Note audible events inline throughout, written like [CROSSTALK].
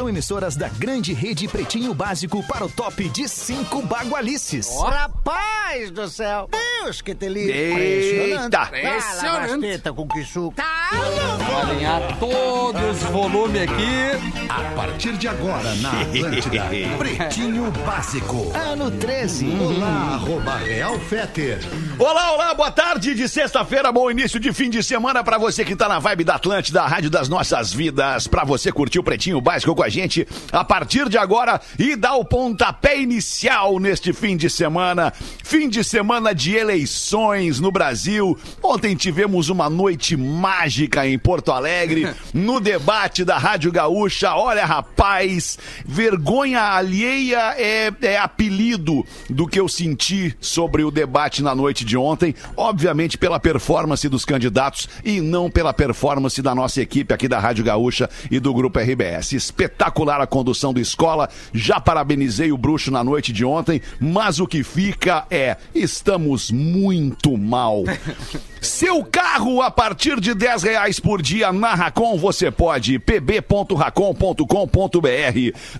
São emissoras da grande rede Pretinho Básico para o top de cinco bagualices. Rapaz do céu! Deus que te livre! Eita! Impressionante! com que suco! Tá Vou alinhar todos os volumes aqui. A partir de agora, na Atlântida, [LAUGHS] Pretinho Básico. Ano 13. Olá, arroba Real Feter. Olá, olá, boa tarde de sexta-feira, bom início de fim de semana pra você que tá na vibe da Atlântida, a rádio das nossas vidas, pra você curtir o Pretinho Básico com a gente a partir de agora e dar o pontapé inicial neste fim de semana. Fim de semana de eleições no Brasil. Ontem tivemos uma noite mágica em Porto Alegre, [LAUGHS] no debate da Rádio Gaúcha. Olha, rapaz, vergonha alheia é, é apelido do que eu senti sobre o debate na noite de ontem. Obviamente pela performance dos candidatos e não pela performance da nossa equipe aqui da Rádio Gaúcha e do Grupo RBS. Espetacular a condução do Escola. Já parabenizei o Bruxo na noite de ontem, mas o que fica é: estamos muito mal. [LAUGHS] Seu carro a partir de 10 reais por dia na Racon você pode. pb.racon.com.br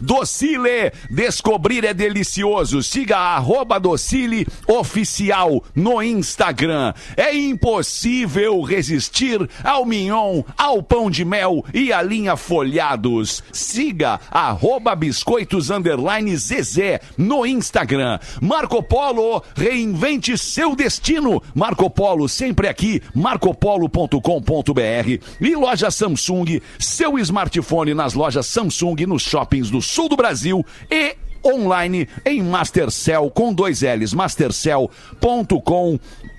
Docile, descobrir é delicioso. Siga a arroba Docile Oficial no Instagram. É impossível resistir ao mignon, ao pão de mel e à linha folhados. Siga arroba biscoitos underline Zezé no Instagram. Marco Polo, reinvente seu destino. Marco Polo sempre aqui, marcopolo.com.br e loja Samsung, seu smartphone nas lojas Samsung nos shoppings do sul do Brasil e online em Mastercell com dois L's, mastercell.com.br.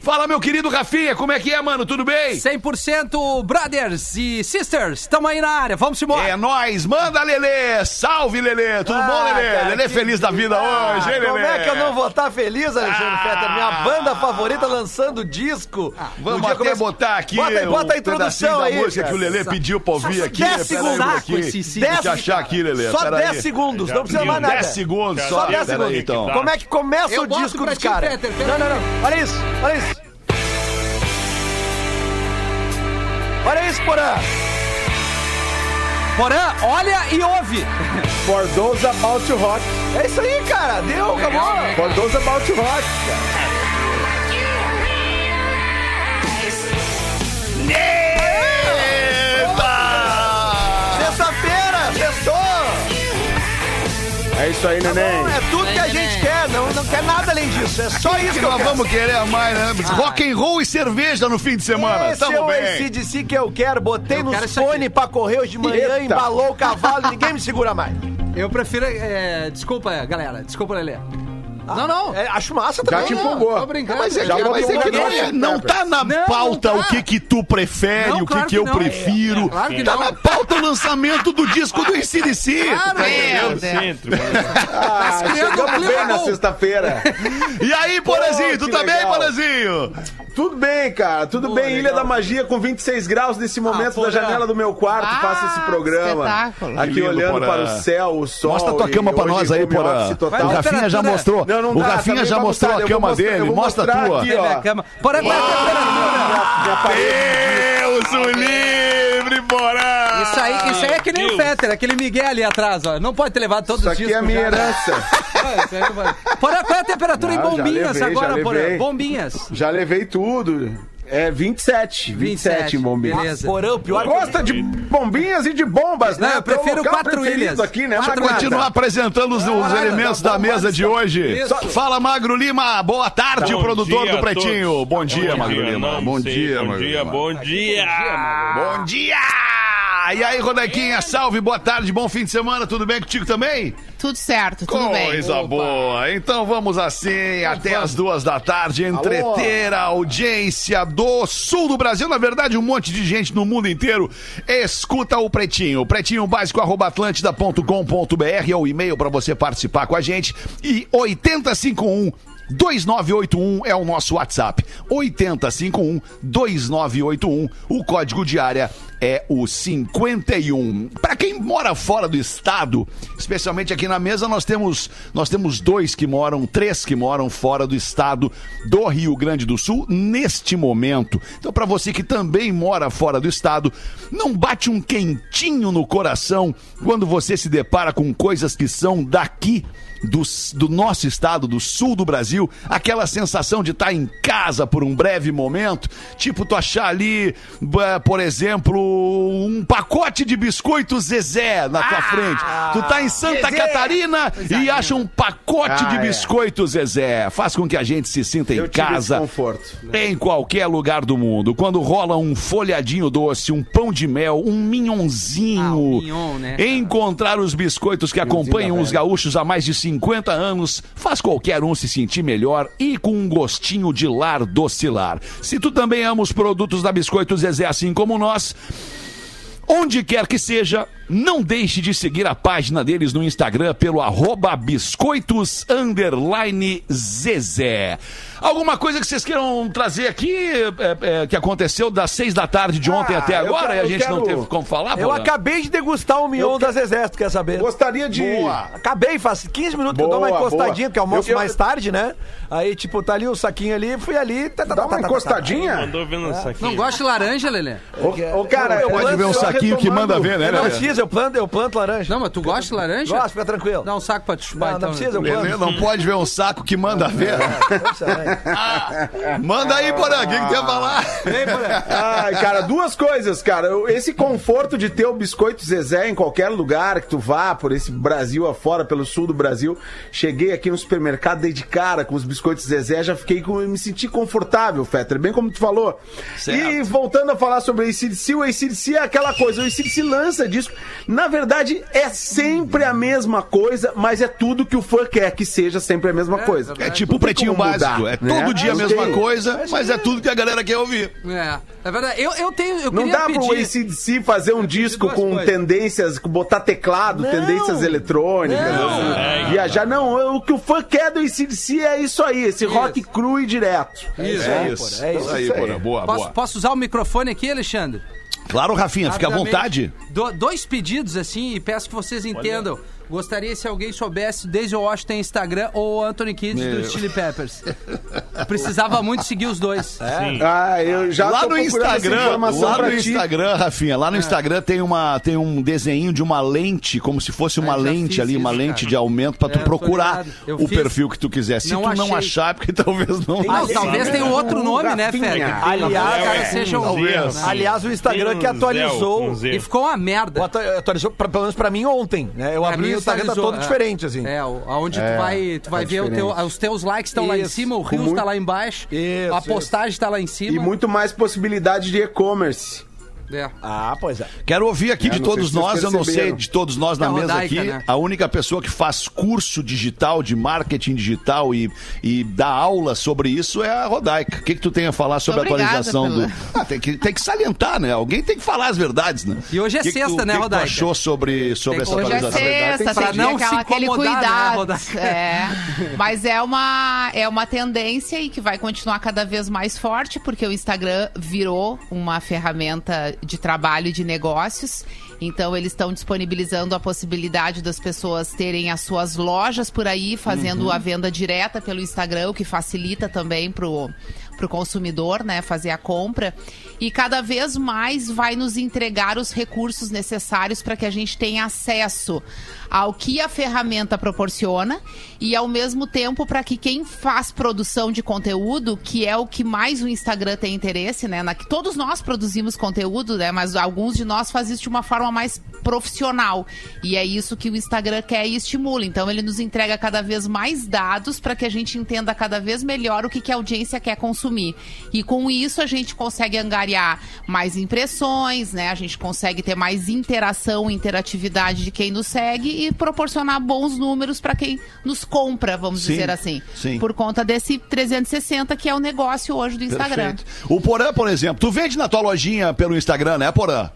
Fala, meu querido Rafinha, como é que é, mano? Tudo bem? 100% brothers e sisters, estamos aí na área, vamos embora. É nóis, manda Lelê! Salve, Lelê! Tudo bom, Lelê? Ah, cara, Lelê que- feliz da vida Ah, hoje, hein, Lelê? Como é que eu não vou estar feliz, Alexandre Ah. Fetter? Minha banda favorita lançando disco. Vamos No dia até começa- botar aqui Bota, aí, bota a introdução aí. da música cara. que o Lelê pediu pra ouvir aqui. Dez Pera aí, segundos. vou Saco aqui. esse sim. Deixa eu achar aqui, Lelê. Só pera 10 aí. segundos, não precisa mais nada. 10 segundos Só só. 10 Pera aí, segundos. então. Como é que começa Eu o disco dos caras? Não, pera não, não. Olha isso, olha isso. Olha isso, Porã. Porã, olha e ouve. [LAUGHS] For those about to rock. É isso aí, cara. Deu, acabou. For those about to rock. Sexta-feira, sextou. É isso aí, neném. É tudo que a gente não, não quer nada além disso. É só isso que que eu nós quero. vamos querer mais, né? Rock and roll e cerveja no fim de semana. Esse é Tamo o bem. ACDC que eu quero. Botei Eu nos quero fone pra correr hoje de manhã, Eita. embalou o cavalo, ninguém me segura mais. Eu prefiro. é, desculpa, galera. Desculpa, Lelê. Não, não. É, acho massa Já também. te Não, empolgou. tô brincando. Mas é Já que, mas é que Red não Hot é. Chili Não tá na Não, pauta não tá. o que que tu prefere, Não, o que claro que eu que não. prefiro. É, claro que tá não. na pauta o lançamento do disco do ICDC. Claro, tá é. Ah, um chegamos clima bem na sexta-feira. [LAUGHS] E aí, Porazinho, tu tá bem. Porazinho? Tudo bem, cara. Tudo Boa, bem. Ilha legal. da Magia com 26 graus nesse momento porra. da janela do meu quarto. Ah, faço esse programa. espetáculo. Aqui olhando para o céu, o sol. Mostra a tua cama pra hoje nós aí, Porã. O Rafinha já mostrou. Não, não o dá, Rafinha já mostrou mostrar, a cama mostrar- dele. Mostra a tua. aqui, Olha ó. a cama. Porã, qual é a temperatura? Deus o livre, Porã! Isso aí, isso aí é que nem o Fetter, aquele Miguel ali atrás, ó. Não pode ter levado todos Isso os aqui dias. é a minha herança. Porã, qual é a temperatura em Não, já bombinhas levei, agora, Porã? Bombinhas. Já levei tudo. É 27. 27 em bombinhas. Beleza. Porã, o pior Gosta de bombinhas e de bombas, Não, né? eu prefiro quatro ilhas. aqui, né? Magnata? continuar apresentando os, os elementos da mesa de hoje. Isso. Fala, Magro Lima. Boa tarde, Bom produtor dia do Pretinho. Bom dia, Bom Magro dia, Lima. não Bom sei. dia, Bom Magro dia, Lima. bom dia. Bom dia! E aí, Rodequinha, salve, boa tarde, bom fim de semana, tudo bem contigo também? Tudo certo, tudo bem. Coisa boa. Então vamos assim, até as duas da tarde, entreter a audiência do sul do Brasil. Na verdade, um monte de gente no mundo inteiro escuta o Pretinho. Pretinho básico, arroba atlântida.com.br é o e-mail para você participar com a gente. E 8051 2981 é o nosso WhatsApp. 8051 2981. O código de área é o 51. Para quem mora fora do estado, especialmente aqui na mesa, nós temos, nós temos dois que moram, três que moram fora do estado do Rio Grande do Sul neste momento. Então, para você que também mora fora do estado, não bate um quentinho no coração quando você se depara com coisas que são daqui do, do nosso estado, do sul do Brasil, aquela sensação de estar em casa por um breve momento, tipo tu achar ali, por exemplo, um pacote de biscoitos Zezé na tua frente. Tu tá em Santa Zezé. Catarina e acha um pacote Ah, de é. biscoitos Zezé. Faz com que a gente se sinta em Eu esse casa. conforto. Em qualquer lugar do mundo. Quando rola um folhadinho doce, um pão de mel, um minhonzinho. Ah, o mignon, né? Encontrar os biscoitos que acompanham os gaúchos há mais de 50 anos faz qualquer um se sentir melhor e com um gostinho de lar docilar. Se tu também ama os produtos da Biscoitos Zezé assim como nós, Onde quer que seja, não deixe de seguir a página deles no Instagram pelo arroba biscoitos Zezé. Alguma coisa que vocês queiram trazer aqui é, é, que aconteceu das seis da tarde de ontem Ah, até agora quero- e a gente não quero- teve como falar? Eu Bola? acabei de degustar o mignon Eu da Zezé, tu quer saber? Gostaria de. Acabei, faz 15 minutos que eu dou uma Boa, encostadinha, boa. porque almoço Eu- eu- mais tarde, né? Aí, tipo, tá ali o saquinho ali, fui ali. Tá, tá, Dá tá, uma tá, tá, tá. encostadinha? Mandou vendo isso aqui. Não gosta de laranja, Lelê? Ô, ô, cara, Eu Pode ver um saquinho que manda ver, né? Eu não né? precisa, eu planto, eu planto laranja. Não, mas tu gosta de laranja? Gosto, fica tranquilo. Dá um saco pra te chupar, Não, então. não precisa, eu Lelê planto. não pode ver um saco que manda ver. [LAUGHS] Manda aí, Porã, o que que tem a falar? Ai, cara, duas coisas, cara. Esse conforto de ter o biscoito Zezé em qualquer lugar que tu vá, por esse Brasil afora, pelo sul do Brasil. Cheguei aqui no supermercado, dei de cara com os biscoitos Zezé, já fiquei com. me senti confortável, Fetter, bem como tu falou. Certo. E voltando a falar sobre o ACDC, o ACDC é aquela coisa, o ACDC lança disco. Na verdade, é sempre a mesma coisa, mas é tudo que o fã quer que seja sempre a mesma coisa. É tipo o pretinho básico. é né? todo dia a mesma tem. coisa, mas é tudo que a galera quer ouvir. É, é verdade. Eu, eu tenho. Eu Não dá pro pedir. ACDC fazer um disco com coisas. tendências, com botar teclado, Não. tendências eletrônicas, Não. assim, viajar. Não, o que o fã quer do ACDC é isso aí, esse Isso. rock cru e direto. Isso. É É, isso. é isso. aí, Isso aí. Porã. Boa, Posso, boa. posso usar o microfone aqui, Alexandre? Claro, Rafinha, fica à vontade. Do- dois pedidos, assim, e peço que vocês entendam. Gostaria se alguém soubesse, desde o Washington Instagram ou Anthony Kidd Meu. do Chili Peppers. Precisava muito seguir os dois. [LAUGHS] Sim. Ah, eu já lá tô no Instagram, lá no ti. Instagram, Rafinha, lá no Instagram tem, uma, tem um desenho de uma lente, como se fosse uma É, já lente ali, uma isso, lente cara. de aumento pra tu É, tô procurar o fiz. perfil que tu quiser. Se Não tu não achei. achar, é porque [LAUGHS] talvez não. Não, talvez tenha um outro nome, né. Fed? Aliás, é, sejam. talvez. né? Aliás, o Instagram que um atualizou. Um. E ficou uma merda. o atu- Atualizou, pra- pelo menos pra mim, ontem, né? Eu Pra abri o Instagram, tá todo é. diferente, assim. É, aonde tu vai, tu vai ver o teu- os teus likes estão lá em Isso. cima, o Com Rios muito- tá lá embaixo, Isso, a postagem tá lá em E cima. muito mais possibilidade de e-commerce. É. Ah, pois é. Quero ouvir aqui É, de todos nós, eu não sei de todos nós na É a mesa Rodaica, aqui, né? a única pessoa que faz curso digital de marketing digital e, e dá aula sobre isso é a Rodaica. O que, que tu tem a falar sobre a Obrigada atualização pela- do. Ah, tem, que, tem que salientar, né? Alguém tem que falar as verdades, né? E hoje é que que sexta, tu, né, o que tu Rodaica? achou sobre, sobre Tem essa Hoje é atualização? sexta, Pra tem que não se aquela, aquele incomodar, né, cuidado. Rodaica? é. Mas é uma, é uma tendência e que vai continuar cada vez mais forte, porque o Instagram virou uma ferramenta de trabalho e de negócios. Então, eles estão disponibilizando a possibilidade das pessoas terem as suas lojas por aí, fazendo a venda direta pelo Instagram, o que facilita também pro para o consumidor, né, fazer a compra. E cada vez mais vai nos entregar os recursos necessários para que a gente tenha acesso ao que a ferramenta proporciona e ao mesmo tempo para que quem faz produção de conteúdo, que é o que mais o Instagram tem interesse, né, na que todos nós produzimos conteúdo, né, mas alguns de nós fazem isso de uma forma mais profissional e é isso que o Instagram quer e estimula. Então ele nos entrega cada vez mais dados para que a gente entenda cada vez melhor o que, que a audiência quer consumir. E com isso a gente consegue angariar mais impressões, né? A gente consegue ter mais interação, interatividade de quem nos segue e proporcionar bons números para quem nos compra, vamos Sim, dizer assim. sim. Por conta desse 360 que é o negócio hoje do Instagram. Perfeito. O Porã, por exemplo, tu vende na tua lojinha pelo Instagram, né, Porã?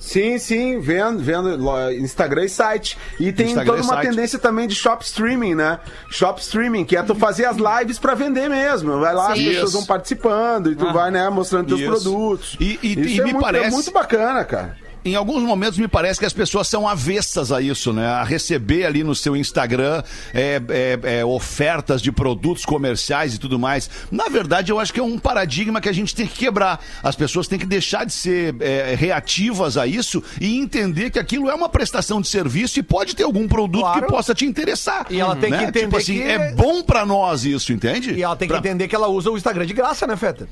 Sim, sim, vendo, vendo Instagram e site. E tem Instagram toda uma site. tendência também de shop streaming, né? Shop streaming, que é tu fazer as lives pra vender mesmo. Vai lá, as Sim. pessoas Isso. vão participando e tu vai, né, mostrando teus Isso. produtos. E- e- Isso e é me muito, parece- é muito bacana, cara. Em alguns momentos me parece que as pessoas são avessas a isso, né? A receber ali no seu Instagram é, é, é, ofertas de produtos comerciais e tudo mais. Na verdade, eu acho que é um paradigma que a gente tem que quebrar. As pessoas têm que deixar de ser é, reativas a isso e entender que aquilo é uma prestação de serviço e pode ter algum produto Claro. que possa te interessar. E ela tem que né? entender tipo assim, que- é bom pra nós isso, entende? E ela tem que Pra- entender que ela usa o Instagram de graça, né, Feta?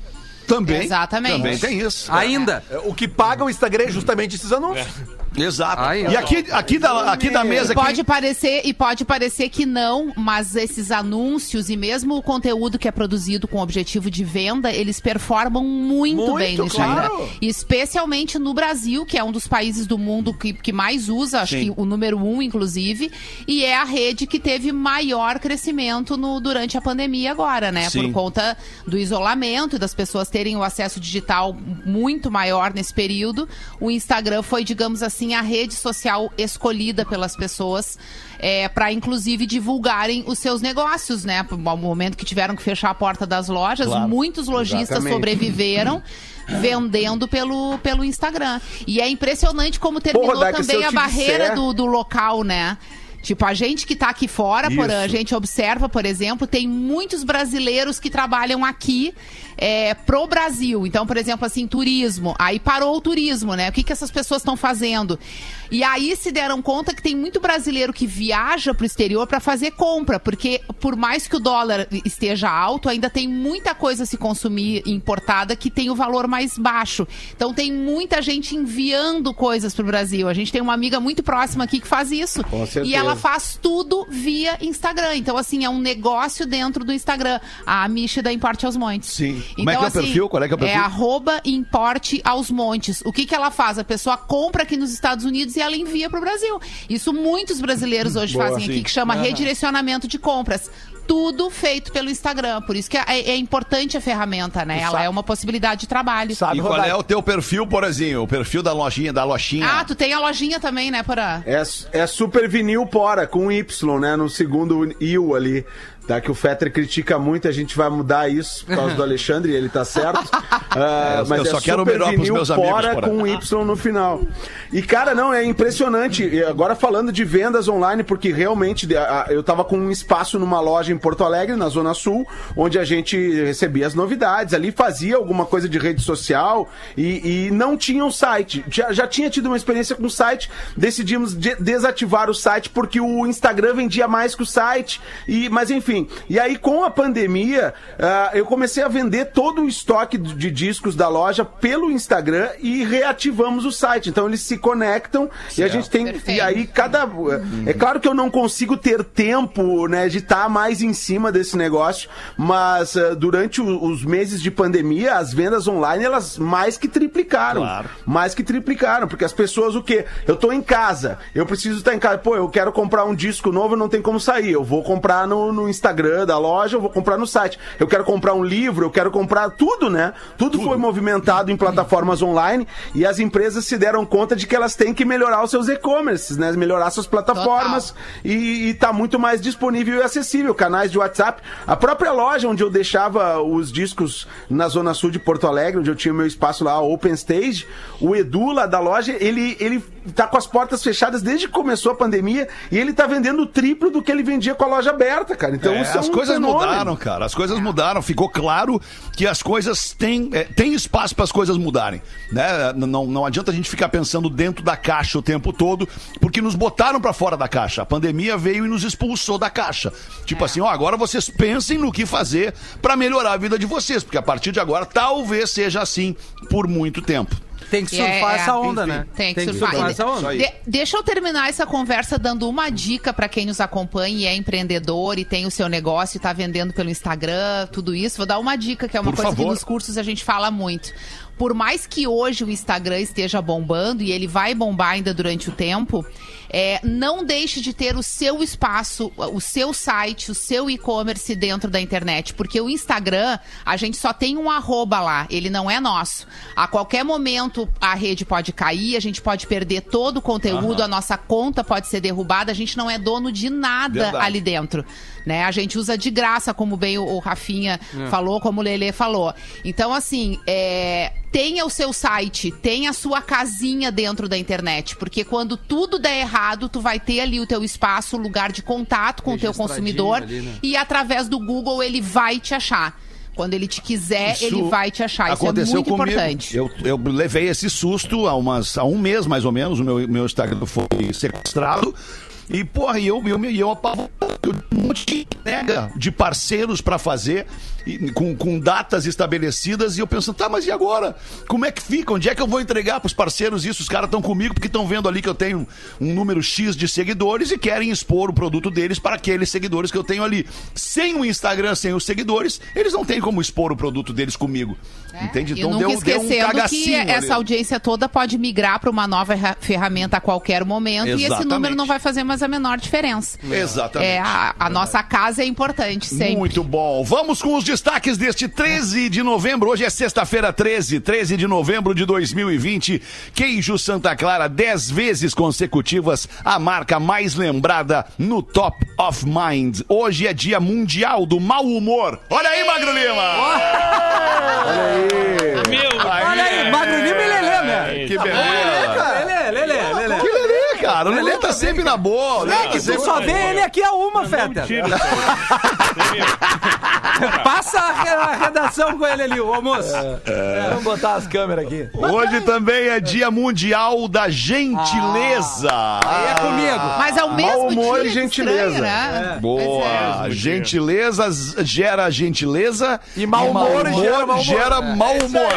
Também. Exatamente. Também tem isso. Ainda. O que paga o Instagram é justamente esses anúncios. Exato. Aí, e aqui, aqui, da, aqui da mesa. E pode aqui, parecer e pode parecer que não, mas esses anúncios e mesmo o conteúdo que é produzido com objetivo de venda, eles performam muito, Muito, bem no Instagram. claro. E Especialmente no Brasil, que é um dos países do mundo que, que mais usa, acho Sim. que o número um, inclusive, e é a rede que teve maior crescimento no, durante a pandemia agora, né? Sim. Por conta do isolamento e das pessoas terem o acesso digital muito maior nesse período, o Instagram foi, digamos assim, a rede social escolhida pelas pessoas para inclusive divulgarem os seus negócios, né? No momento que tiveram que fechar a porta das lojas, Claro. muitos lojistas Exatamente. sobreviveram. [COUGHS] Vendendo pelo, pelo Instagram. E é impressionante como terminou se também a barreira disser- do, do local, né? Tipo, a gente que tá aqui fora, por, a gente observa, por exemplo, tem muitos brasileiros que trabalham aqui é, pro Brasil. Então, por exemplo, assim, turismo. Aí parou o turismo, né? O que, que essas pessoas estão fazendo? E aí se deram conta que tem muito brasileiro que viaja pro exterior para fazer compra, porque por mais que o dólar esteja alto, ainda tem muita coisa a se consumir importada que tem o valor mais baixo. Então tem muita gente enviando coisas pro Brasil. A gente tem uma amiga muito próxima aqui que faz isso. Com certeza. E ela faz tudo via Instagram. Então, assim, é um negócio dentro do Instagram. A Michi da Importe aos Montes. Sim. Como é que é o assim, perfil? Qual é que é o perfil? É arroba Importe aos Montes. O que, que ela faz? A pessoa compra aqui nos Estados Unidos e ela envia pro Brasil. Isso muitos brasileiros hoje Boa, fazem aqui, sim. que chama redirecionamento de compras. Tudo feito pelo Instagram. Por isso que é, é importante a ferramenta, né? Ela sabe- é uma possibilidade de trabalho. Sabe, E qual é o teu perfil, porazinho? O perfil da lojinha, da lojinha. Ah, tu tem a lojinha também, né, Porã? É, é Super Vinil Pora, com Y, né? No segundo IU ali. Tá, que o Fetter critica muito, a gente vai mudar isso por causa do [LAUGHS] Alexandre, e ele tá certo. [LAUGHS] Ah, eu- mas eu é só quero o Super melhor pros Vinil meus amigos, Pora Porã. com Y no final. E, cara, não, é impressionante. E agora falando de vendas online, porque realmente eu tava com um espaço numa loja em Porto Alegre, na Zona Sul, onde a gente recebia as novidades. Ali fazia alguma coisa de rede social e, e não tinha um site. Já, já tinha tido uma experiência com o site, decidimos de- desativar o site porque o Instagram vendia mais que o site. E, mas enfim, e aí com a pandemia, ah, eu comecei a vender todo o estoque de, discos da loja pelo Instagram e reativamos o site. Então eles se conectam e a gente tem. Perfeito. E aí cada. É claro que eu não consigo ter tempo, né, de estar mais em cima desse negócio, mas ah, durante o- os meses de pandemia, as vendas online elas mais que triplicaram. Claro. Mais que triplicaram, porque as pessoas o quê? Eu tô em casa, eu preciso estar em casa. Pô, eu quero comprar um disco novo, não tem como sair. Eu vou comprar no, no Instagram da loja, eu vou comprar no site. Eu quero comprar um livro, eu quero comprar tudo, né? Tudo, foi movimentado em plataformas online e as empresas se deram conta de que elas têm que melhorar os seus e-commerces, né? Melhorar suas plataformas e, e tá muito mais disponível e acessível. Canais de WhatsApp. A própria loja onde eu deixava os discos na Zona Sul de Porto Alegre, onde eu tinha meu espaço lá, Open Stage, o Edu lá da loja, ele, ele tá com as portas fechadas desde que começou a pandemia e ele tá vendendo o triplo do que ele vendia com a loja aberta, cara. Então É, é as um coisas fenômeno. mudaram, cara. As coisas mudaram. Ficou claro que as coisas têm, é, tem espaço para as coisas mudarem. Né? Não, não adianta a gente ficar pensando dentro da caixa o tempo todo, porque nos botaram para fora da caixa. A pandemia veio e nos expulsou da caixa. Tipo assim, ó, agora vocês pensem no que fazer para melhorar a vida de vocês, porque a partir de agora talvez seja assim por muito tempo. Tem que E é- surfar é, essa onda, enfim, né? Tem que surfar. essa onda. De- deixa eu terminar essa conversa dando uma dica para quem nos acompanha e é empreendedor e tem o seu negócio e tá vendendo pelo Instagram, tudo isso. Vou dar uma dica que é uma Por coisa que favor. nos cursos a gente fala muito. Por mais que hoje o Instagram esteja bombando e ele vai bombar ainda durante o tempo, é, não deixe de ter o seu espaço, o seu site, o seu e-commerce dentro da internet, porque o Instagram, a gente só tem um arroba lá, ele não é nosso. A qualquer momento a rede pode cair, a gente pode perder todo o conteúdo, a nossa conta pode ser derrubada, a gente não é dono de nada Verdade. ali dentro. Né? A gente usa de graça, como bem o, o Rafinha falou, como o Lele falou. Então, assim, é, tenha o seu site, tenha a sua casinha dentro da internet, porque quando tudo der errado, tu vai ter ali o teu espaço, o lugar de contato com o teu consumidor ali, né? e através do Google ele vai te achar. Quando ele te quiser, Isso ele vai te achar. Isso é aconteceu muito comigo. importante. Eu, eu levei esse susto há, umas, há um mês, mais ou menos. O meu, meu Instagram foi sequestrado. E, porra, e eu, eu, eu, apavorado, eu um monte de entrega de parceiros pra fazer, com, com datas estabelecidas, e eu pensando, tá, mas e agora? Como é que fica? Onde é que eu vou entregar pros parceiros isso? Os caras estão comigo porque estão vendo ali que eu tenho um número X de seguidores e querem expor o produto deles para aqueles seguidores que eu tenho ali. Sem o Instagram, sem os seguidores, eles não têm como expor o produto deles comigo. Entende? É, E nunca esquecendo que cagacinho ali. essa audiência toda pode migrar para uma nova ferra- ferramenta a qualquer momento e esse Exatamente. número não vai fazer mais a menor diferença. Exatamente. É, a, a nossa casa é importante sempre. Muito bom. Vamos com os destaques deste 13 de novembro. Hoje é sexta-feira, 13, 13 de novembro de 2020. Queijo Santa Clara, 10 vezes consecutivas, a marca mais lembrada no Top of Mind. Hoje é dia mundial do mau humor. Olha aí, Magro Lima! Meu, Olha aí, Magro Lima e Lelê, né? Que beleza! Lelê, Lelê, Lelê. Que Lelê, cara. O Lelê tá sempre na boa. O Lelê tá Tu sempre só vê ele aqui a uma, Feta. [LAUGHS] Passa a re- a redação com ele ali, o almoço. Vamos botar as câmeras aqui. Hoje também é dia mundial da gentileza. Aí é comigo. Mas ao mesmo humor dia e que gentileza. estranho, né? Boa. É. Gentileza gera gentileza E mau humor gera mau humor. gera mau humor.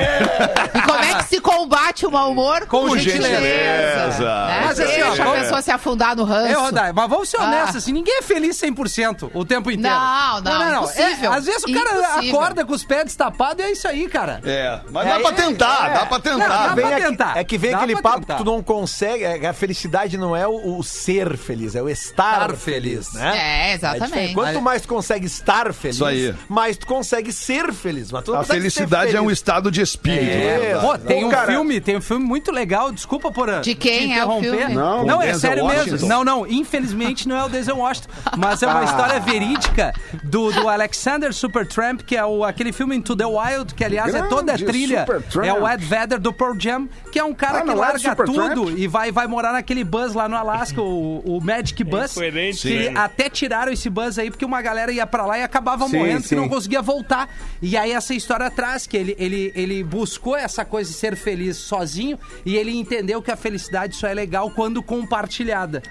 E [LAUGHS] como é que se combate o mau humor? Com Com gentileza. gentileza. Né? Mas assim, ó, a vamos- pessoa se afundar no ranço. É, Rodai, mas vamos ser honestos, Ah. assim, ninguém é feliz 100% o tempo inteiro. Não, não, impossível. É, às vezes o cara Impossível. acorda com os pés destapados e é isso aí, cara. É, mas É, dá pra é, tentar, é. dá pra Não, tentar. dá Vem pra tentar. é que vem Dá aquele papo tentar. que tu não consegue. é A felicidade não é o, o ser feliz, é o estar, Estar feliz. feliz, né? É, exatamente. Quanto mais tu consegue estar feliz, Isso aí. mais tu consegue ser feliz. Mas tu não A felicidade ser é um feliz. estado de espírito. É. né? Pô, tem um filme, tem um filme muito legal, desculpa por De quem é o filme? Não. não É sério Washington. mesmo. Não, não, infelizmente não é o Denzel Washington, mas é uma Ah. história verídica do, do Alexander Supertramp, que é o, aquele filme Into the Wild, que aliás é toda a Grande trilha. Supertramp. É o Ed Vedder do Pearl Jam, que é um cara Ah, que é larga tudo e vai, vai morar naquele bus lá no Alasca, o, o Magic Bus. incoerente, que né? até tiraram esse bus aí porque uma galera ia pra lá e acabava Sim, morrendo porque sim. não conseguia voltar. E aí essa história traz que ele, ele, ele buscou essa coisa de ser feliz sozinho e ele entendeu que a felicidade só é legal quando compartilhada.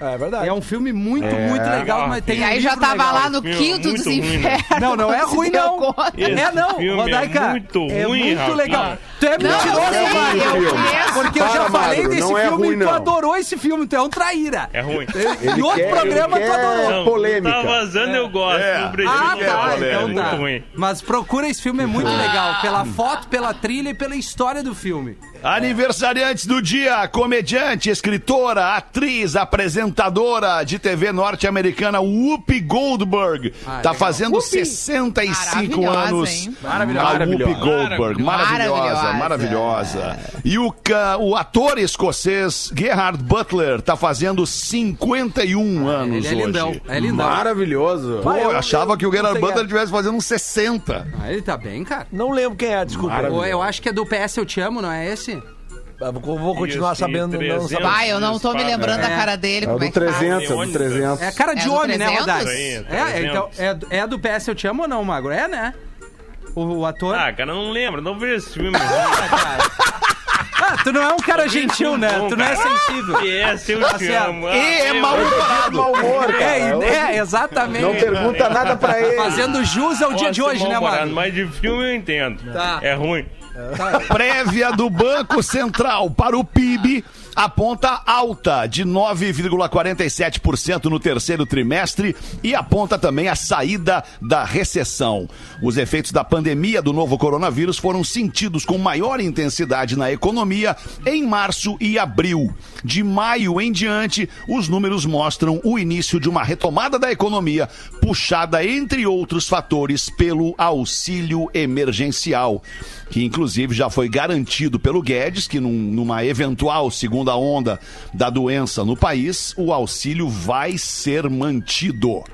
É verdade. É um filme muito, muito legal, mas tem E um aí já tava legal. lá no Filme quinto muito dos ruim, né? infernos. Não, não é ruim, não. É não, filme é Rodaica. muito é ruim, muito rapaz. legal. Tu é mentiroso, conheço. Porque eu já Para, falei Magro, desse é filme ruim, e tu não. adorou esse filme, tu é um traíra. É ruim. Em outro programa tu adorou. Polêmica. Tá vazando, eu gosto. É. Ah, tá, então é tá. muito ruim. Mas procura esse filme, é muito legal. Pela foto, pela trilha e pela história do filme. Aniversariantes do dia, comediante, escritora, atriz, apresentadora de TV norte-americana Whoopi Goldberg. Ah, tá legal. fazendo 65 Maravilhosa, anos. hein? Maravilhosa. A Whoopi Goldberg, maravilhosa, Maravilhosa. maravilhosa. E o, o ator escocês Gerhard Butler tá fazendo 51 anos Ele é hoje. lindão. É lindão. Maravilhoso. Pô, eu eu- achava eu que o Gerhard Butler é. estivesse fazendo uns 60. Ah, ele tá bem, cara. Não lembro quem é, desculpa. Eu acho que é do PS Eu Te Amo, não é esse? Eu Vou, vou continuar sabendo. Não, 300. sabe- Vai, eu não tô me lembrando da É. cara dele. É o como do é que tá. 300, é o do Ônibus. 300. É cara de É do homem, né, 300? Rodai? Isso aí, É, 300. então, é, do- é do PS Eu Te Amo ou não, Magro? É, né? O, o ator. Ah, cara, não lembro. Não vejo esse filme. Ah, tu não é um cara gentil, né? bom, Tu não é cara. sensível. Que é, se eu Tá te certo. amo. Ah, E é mal-humorado. Mau humor, cara. É, é, exatamente. Não pergunta nada pra ele. Fazendo jus ao dia Posso de hoje, né, Magro? Mas de filme eu entendo. Tá. É ruim. Prévia do Banco Central para o PIB aponta alta de 9,47% no terceiro trimestre e aponta também a saída da recessão. Os efeitos da pandemia do novo coronavírus foram sentidos com maior intensidade na economia em março e abril. De maio em diante, os números mostram o início de uma retomada da economia, puxada, entre outros fatores, pelo auxílio emergencial que inclusive já foi garantido pelo Guedes que num- numa eventual segunda onda da doença no país, o auxílio vai ser mantido.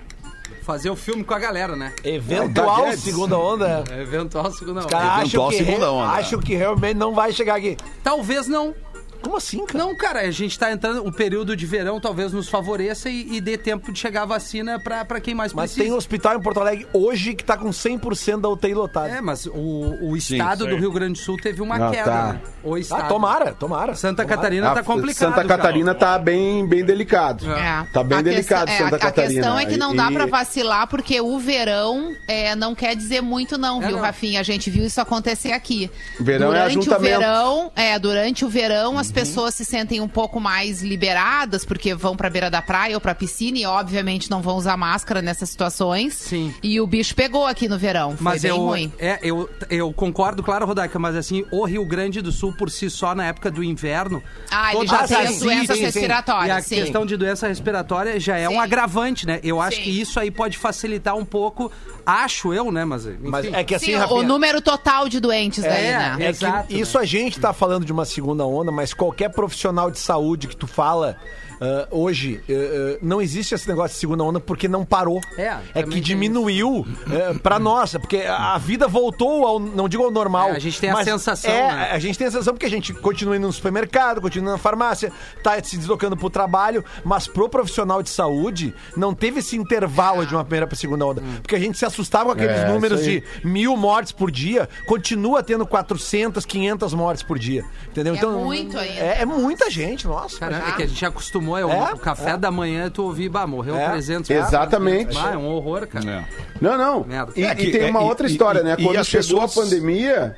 Fazer o filme com a galera, né? Eventual segunda onda. É eventual segunda onda. Cara, Eventual acham que, re- onda. acham que realmente não vai chegar aqui. Talvez não. Como assim, cara? Não, cara, a gente tá entrando. O período de verão talvez nos favoreça e, e dê tempo de chegar a vacina pra, pra quem mais Mas precisa. tem um hospital em Porto Alegre hoje que tá com 100% da UTI lotada. É, mas o, o estado do. Rio Grande do Sul teve uma Ah, queda, tá. né? O estado. ah, tomara, tomara. Santa tomara. Catarina tá A complicado. Santa Catarina tá bem, bem delicado. É. Tá bem A delicado questão- Santa é, a- Catarina. A questão é que não dá E- pra vacilar, porque o verão é, não quer dizer muito não, É, viu, não. Rafinha? A gente viu isso acontecer aqui. Verão é durante o ajuntamento. verão, é, durante o verão Uhum. As pessoas se sentem um pouco mais liberadas, porque vão pra beira da praia ou pra piscina e obviamente não vão usar máscara nessas situações. Sim. E o bicho pegou aqui no verão, foi Mas bem eu, ruim. É, eu, eu concordo, claro, Rodaica, mas assim, o Rio Grande do Sul, por si só, na época do inverno. Ah, ele já tem as doenças sim, sim. E respiratórias, a sim. questão de doença respiratória já é um Sim. agravante, né? Eu acho Sim. que isso aí pode facilitar um pouco, acho eu, né? Mas, enfim. Mas é que assim, Sim, o- número total de doentes daí, É, né? É que Exato, isso a gente tá falando de uma segunda onda, mas qualquer profissional de saúde que tu fala ah, hoje, eh, eh, não existe esse negócio de segunda onda porque não parou. É, é que diminuiu eh, pra nós, porque a vida voltou ao, não digo ao normal. É, a gente tem a sensação, É, né? a gente tem a sensação porque a gente continua indo no supermercado, continua na farmácia, tá se deslocando pro trabalho, mas pro profissional de saúde não teve esse intervalo de uma primeira pra segunda onda. Hum. Porque a gente se assustava com aqueles É, números de mil mortes por dia, continua tendo 400, 500 mortes por dia. Entendeu? É muito É, é muita gente, nossa. Cara, é que a gente acostumou, é o, É, o café da manhã tu ouvir, bah, morreu É. 300 Exatamente. Ah, é um horror, cara. Não, não. Merda. E, É e tem é, uma outra e- história, e- né? e Quando chegou pessoas- a pandemia.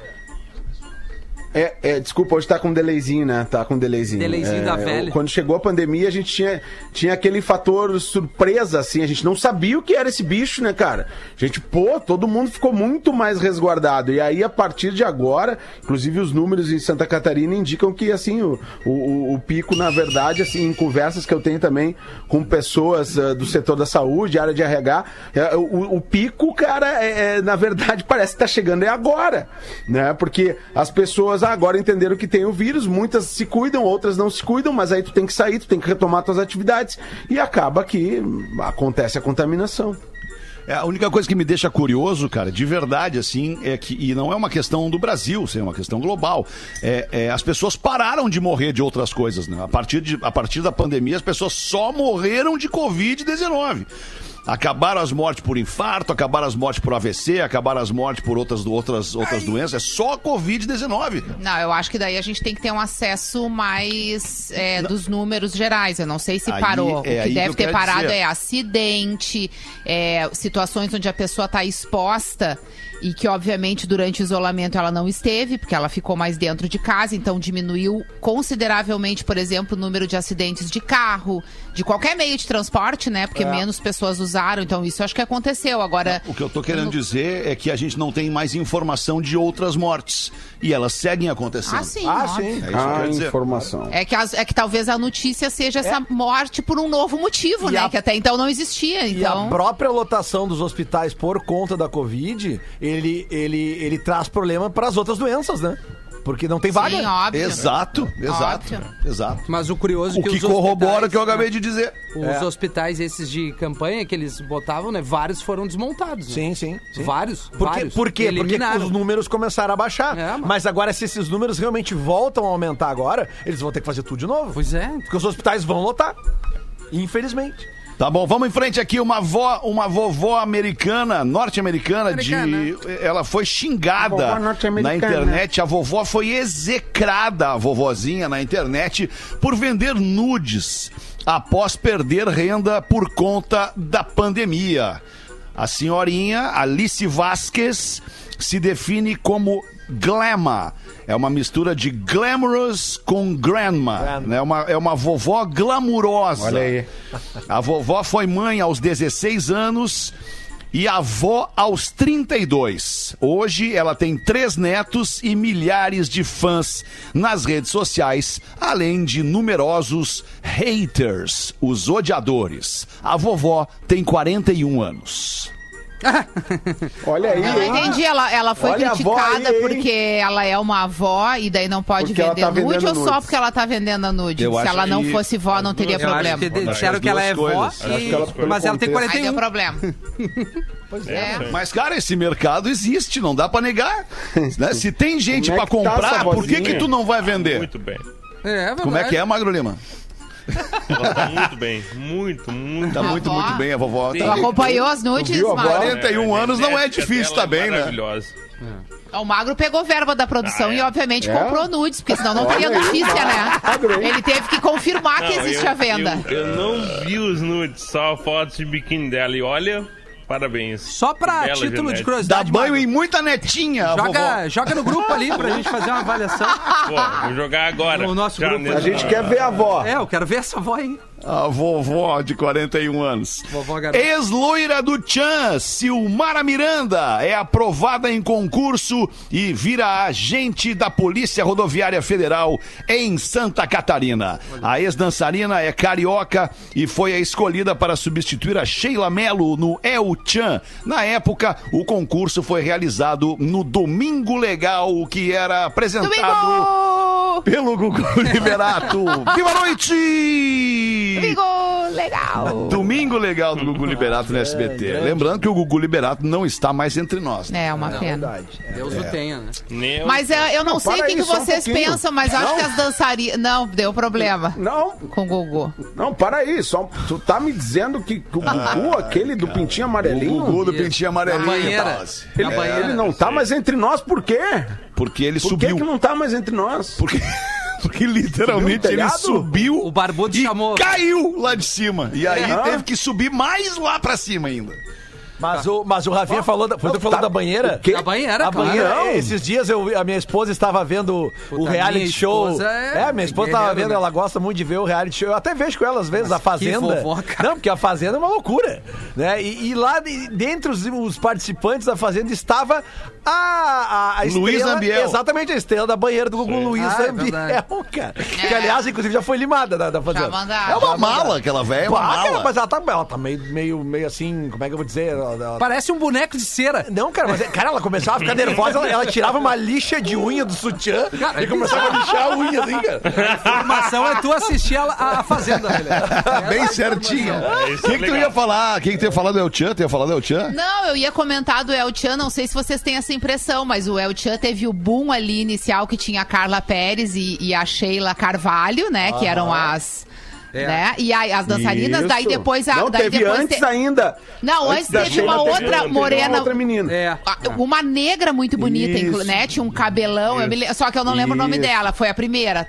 É, é, desculpa, hoje tá com delayzinho, né? Tá com delayzinho. Delayzinho É, da velha. Quando chegou a pandemia, a gente tinha, tinha aquele fator surpresa, assim. A gente não sabia o que era esse bicho, né, cara? A gente, pô, todo mundo ficou muito mais resguardado. E aí, a partir de agora, inclusive os números em Santa Catarina indicam que, assim, o, o, o pico, na verdade, assim, em conversas que eu tenho também com pessoas ah, do setor da saúde, área de RH, é, o, o pico, cara, é, é, na verdade, [LAUGHS] parece que tá chegando é agora, né? Porque as pessoas agora entenderam que tem o vírus, muitas se cuidam, outras não se cuidam, mas aí tu tem que sair, tu tem que retomar tuas atividades e acaba que acontece a contaminação. É, a única coisa que me deixa curioso, cara, de verdade, assim, é que, e não é uma questão do Brasil, é uma questão global. É, é, as pessoas pararam de morrer de outras coisas, né? A partir, de, a partir da pandemia, as pessoas só morreram de Covid-19. Acabaram as mortes por infarto, acabaram as mortes por AVC, acabaram as mortes por outras, outras, outras doenças. É só Covid-19. cara. Não, eu acho que daí a gente tem que ter um acesso mais é, dos números gerais. Eu não sei se Aí- parou. é o que que deve eu ter parado dizer. é acidente, é, situações onde a pessoa está exposta e que, obviamente, durante o isolamento ela não esteve, porque ela ficou mais dentro de casa, então diminuiu consideravelmente, por exemplo, o número de acidentes de carro, de qualquer meio de transporte, né? Porque menos pessoas usaram. Então, isso acho que aconteceu. Agora. O que eu tô querendo dizer é que a gente não tem mais informação de outras mortes. E elas seguem acontecendo. Ah, sim. Ah, óbvio. sim. É isso que informação. É que, as- é que talvez a notícia seja essa morte por um novo motivo, E né? a- Que até então não existia. E a Então. própria lotação dos hospitais por conta da Covid, ele, ele, ele traz problema para as outras doenças, né? Porque não tem vaga. Sim, óbvio. Exato, exato, Óbvio. exato. Mas o curioso é O que, que os corrobora o que eu acabei né, de dizer. Os É. hospitais esses de campanha que eles botavam, né? Vários foram desmontados. né? Sim, sim. sim. Vários. Por quê? vários. Por quê? Porque Eliminaram. os números começaram a baixar. É, mas- mas agora, se esses números realmente voltam a aumentar agora, eles vão ter que fazer tudo de novo. Pois é. Porque os hospitais vão lotar. Infelizmente. Tá bom, vamos em frente aqui. Uma avó, uma vovó americana, norte-americana, de. Ela foi xingada na internet. A vovó foi execrada, a vovozinha, na internet, por vender nudes após perder renda por conta da pandemia. A senhorinha, Alice Vasquez, se define como Glama. É uma mistura de glamorous com grandma. né? uma, é uma vovó glamurosa. Olha aí. A vovó foi mãe aos 16 anos e avó aos 32. Hoje ela tem três netos e milhares de fãs nas redes sociais, além de numerosos haters, os odiadores. A vovó tem 41 anos. [LAUGHS] Olha aí. Eu não entendi, ela, ela foi Olha criticada aí, porque ela é uma avó e daí não pode Porque ela vender tá nude vendendo ou só porque ela tá vendendo a nude? Eu Se ela não que- fosse vó, não teria Eu acho problema. que Acho disseram as que ela é vó, que ela- e... pelo mas ela tem contexto. Aí deu 41. problema. É, É. Mas, cara, esse mercado existe, não dá pra negar. né? Se tem gente Como é pra que tá comprar, essa por que, que tu não vai vender? Muito bem. É, Como é que é, Magro Lima? Ela tá muito bem. Muito, muito. Tá muito, muito bem a vovó. Sim. Tu Tá acompanhou as nudes, viu avó? 41 a anos não é difícil dela é também, né? maravilhosa. O Magro pegou verba da produção Ah, é? e, obviamente, É? comprou nudes, porque senão não teria Olha notícia, né? Ele teve que confirmar que Não, existe eu- a venda. Eu, eu não vi os nudes, só fotos de biquíni dela. E olha, parabéns. Só pra Bela título de genética. Dá curiosidade, banho Magro, em muita netinha, joga, joga no grupo ali pra gente fazer uma avaliação. Pô, vou jogar agora. No nosso Já grupo. A gente quer ver a avó. É, eu quero ver essa avó aí. A vovó de 41 anos. Vovó garota. Ex-loira do Tchan, Silmara Miranda, é aprovada em concurso e vira agente da Polícia Rodoviária Federal em Santa Catarina. A ex-dançarina é carioca e foi a escolhida para substituir a Sheila Mello no El Tchan. Na época, o concurso foi realizado no Domingo Legal, que era apresentado Domingo! pelo Gugu Liberato. [LAUGHS] Viva a noite! Domingo! Legal! Domingo legal do Gugu Liberato no SBT. Lembrando que o Gugu Liberato não está mais entre nós. né? É uma pena. Deus o tenha, né? Mas é, eu não, Não, sei o que, que um vocês pouquinho. pensam, mas eu acho Não. que as dançarinas. Não, deu problema Não, com o Gugu. não, para aí. Só, tu tá me dizendo que o Gugu, aquele do pintinho O amarelinho, Gugu do pintinho Na amarelinho. banheira. Pause. ele, Na banheira. ele não tá mais entre nós, por quê? Porque ele Por subiu. que, que não tá mais entre nós? Porque, porque literalmente ele subiu O Barbudo e chamou. caiu lá de cima. E aí teve que subir mais lá pra cima ainda. Mas o, mas o Rafinha falou, da, foi tu que falou tá- da banheira? o quê? Na banheira, A claro. banheira, Não. esses dias eu, a minha esposa estava vendo o Puta, reality minha show. esposa é minha esposa estava vendo, né? ela gosta muito de ver o reality show. Eu até vejo com ela às vezes, a Fazenda. vovó, cara. Não, porque a Fazenda é uma loucura. Né? E, e lá de- dentre os, os participantes da Fazenda estava a, a, a Luiz estrela- Ambiel. Exatamente, a estrela da banheira do Gugu, Luiz Ah, é Ambiel, cara. Que aliás, inclusive, já foi limada da, da Fazenda. mandaram. É uma mala aquela velha, é uma cara, mala. mas ela tá, ela tá meio, meio, meio assim, como é que eu vou dizer? Ela- ela- Parece um boneco de cera. não, cara, mas cara, ela começava a ficar nervosa, ela, ela tirava uma lixa de unha do sutiã Cara, e começava a lixar a unha, assim, cara. A informação é tu assistir [LAUGHS] a, a, a Fazenda, velho. Bem certinho. É, O que, é que tu ia falar? Quem que tu ia falar do El Chan? Tu ia falar do El Chan? Não, eu ia comentar do El Chan, não sei se vocês têm essa impressão, mas o El Chan teve o boom ali inicial que tinha a Carla Pérez e, e a Sheila Carvalho, né? Que eram as. É. Né? E aí, as dançarinas, daí Isso. depois a. Não, daí teve depois antes te- ainda. Não, antes da teve uma teve outra uma morena. outra menina. É. Ah, Uma negra muito bonita, Isso. né? Tinha um cabelão, me só que eu não lembro o nome Isso. dela, foi a primeira.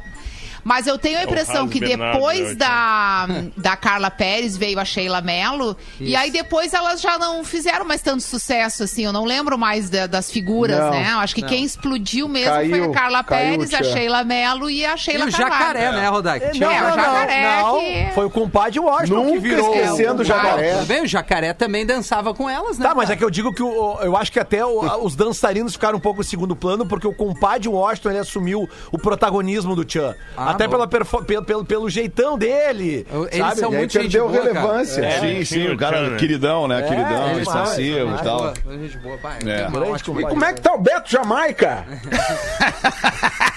Mas eu tenho a impressão Carlos que Bernardo, depois eu da, [LAUGHS] da Carla Pérez veio a Sheila Mello. E aí depois elas já não fizeram mais tanto sucesso, assim. Eu não lembro mais da- das figuras, Não, né? Eu acho que quem explodiu mesmo foi Caiu, a Carla caiu Pérez, o a. Sheila Mello e a E Sheila o Carvalho. jacaré, né, Rodak? Tinha- É, o jacaré não, que- foi o compadre Washington que Nunca virou. esquecendo o jacaré. Tudo bem, o jacaré também dançava com elas, né? Tá, mas cara? é que eu digo que o- eu acho que até o- os dançarinos ficaram um pouco em segundo plano, porque o compadre Washington ele assumiu o protagonismo do Tchan. Ah, até bom. pela perfo- pelo, pelo, pelo jeitão dele. Eles sabe? são E aí muito gente perdeu boa, cara. relevância. sim, sim, tinha o cara né? queridão, né? queridão, é, expansivo demais, e tal. Gente boa, pai. É. Grande E como é que tá o Beto Jamaica? [LAUGHS]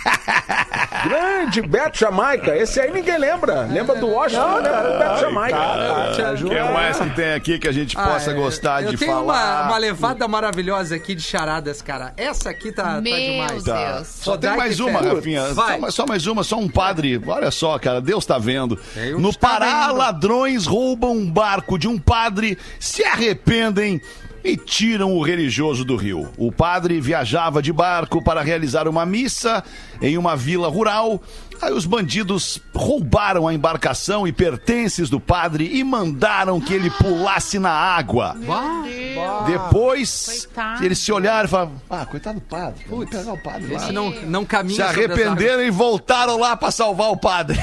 Grande Beto Jamaica. Esse aí ninguém lembra. Lembra do Washington? lembra do Beto Jamaica. O que mais que tem aqui que a gente Ah, possa é. gostar eu de tenho falar? Uma, uma levada maravilhosa aqui de charadas, cara. Essa aqui tá, tá Meu demais. Deus. Só tem Rodaica mais uma, Fera. Rafinha. Só, só mais uma, só um padre. Olha só, cara, Deus tá vendo. Eu No estava Pará, indo. ladrões roubam um barco de um padre, se arrependem e tiram o religioso do rio. O padre viajava de barco para realizar uma missa em uma vila rural. Aí os bandidos roubaram a embarcação e pertences do padre e mandaram que ele pulasse na água. Depois, Coitado. eles se olharam e falaram: Ah, coitado do padre, vou pegar o padre lá. Esse não, não caminha Se arrependeram e voltaram lá pra salvar o padre.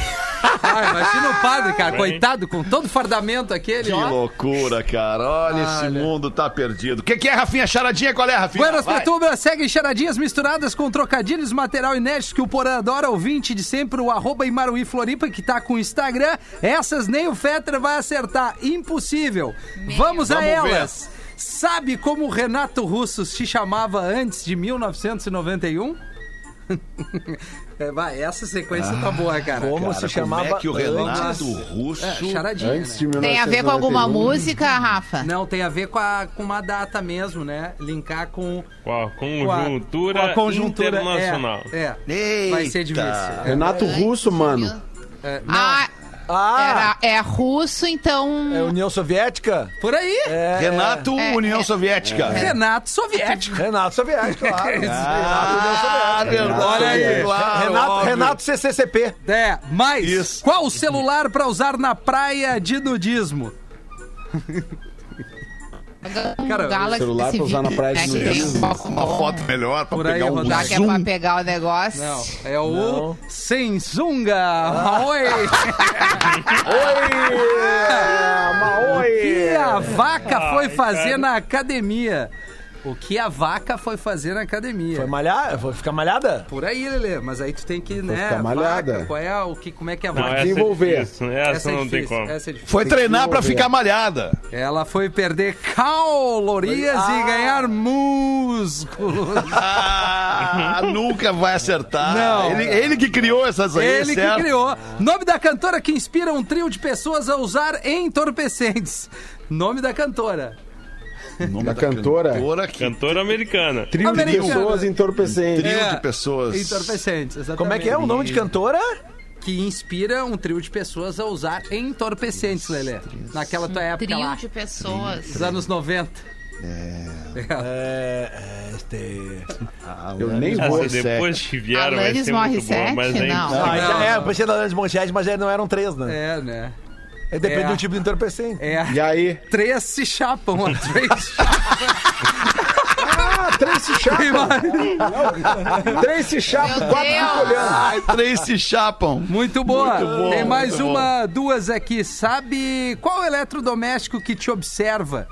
Ah, imagina o padre, cara, coitado, com todo o fardamento aquele, Que ó. loucura, cara. Olha, esse Olha. mundo tá perdido. O que, que é, Rafinha? Charadinha, qual é, Rafinha? Buenas Vai. Petúbas, segue charadinhas misturadas com trocadilhos, material inédito que o Porã adora, ouvinte de sempre, o arroba Imaruí Floripa, que tá com o Instagram. Essas nem o Fetter vai acertar, impossível. Vamos a Vamos ver. elas. Sabe como o Renato Russo se chamava antes de 1991? [LAUGHS] É, vai, essa sequência tá boa, cara. Como Cara, se como chamava é que o Renato antes? Russo... É, charadinha, Antes né? Tem a ver com alguma 1991. música, Rafa? Não, tem a ver com, a, com uma data mesmo, né? Linkar com, Com a com a- conjuntura, com a conjuntura internacional. É, é. vai ser difícil. É, Renato Russo, mano. é, não, Ah, Ah, era, é russo, então. é União Soviética? por aí. É, Renato É, União é. Soviética. Renato Soviético. Renato Soviético, [LAUGHS] claro. Ah, verdade. Olha aí. claro, Renato, óbvio. Renato CCCP. É, mas Isso. qual o celular pra usar na praia de nudismo? [LAUGHS] Cara, um Galaxy celular pra usar na S20, praia de um pouco Uma foto melhor pra Por aí, pegar um Rodaica, Já que é zoom. pra pegar o negócio. Não, é o Não. Sensunga. Oi! [LAUGHS] [LAUGHS] Oi! O que a vaca foi fazer na academia? O que a vaca foi fazer na academia? Foi malhar? Foi ficar malhada? Por aí, Lelê, mas aí tu tem que, né? ficar malhada. vaca, qual é a- o que, como é que a Não, vaca... essa Desenvolver. é difícil. Essa, é não tem difícil, como. essa é difícil. Foi treinar pra ficar malhada. Ela foi perder calorias e ganhar músculos. [LAUGHS] Ah, nunca vai acertar. Não. Ele, ele que criou essas aí, Ele que certo? criou. Nome da cantora que inspira um trio de pessoas a usar entorpecentes. Nome da cantora. O nome Da cantora? cantora que Cantora americana. Trio de Americana. pessoas entorpecentes. trio É. de pessoas. Entorpecentes, exatamente. Como é que é o nome de cantora? Que inspira um trio de pessoas a usar entorpecentes, Lelê. Naquela tua época Trio lá. de pessoas. Dos anos 90. É, é, este... Eu nem vou. depois que vieram vai Alanis ser muito boa, Morissette? mas é Não. impossível. Ah, não, é, não. eu pensei na Alanis Monchete, mas aí não eram três, né? É, né? É, depende É. do tipo de entorpecente. É. E aí? Três se chapam, ó. Três se Ah, três se chapam. Três se chapam, Meu quatro Deus. ficam olhando. Ai, três se chapam. Muito boa. Muito bom, Tem mais muito uma, duas aqui. Sabe qual eletrodoméstico que te observa?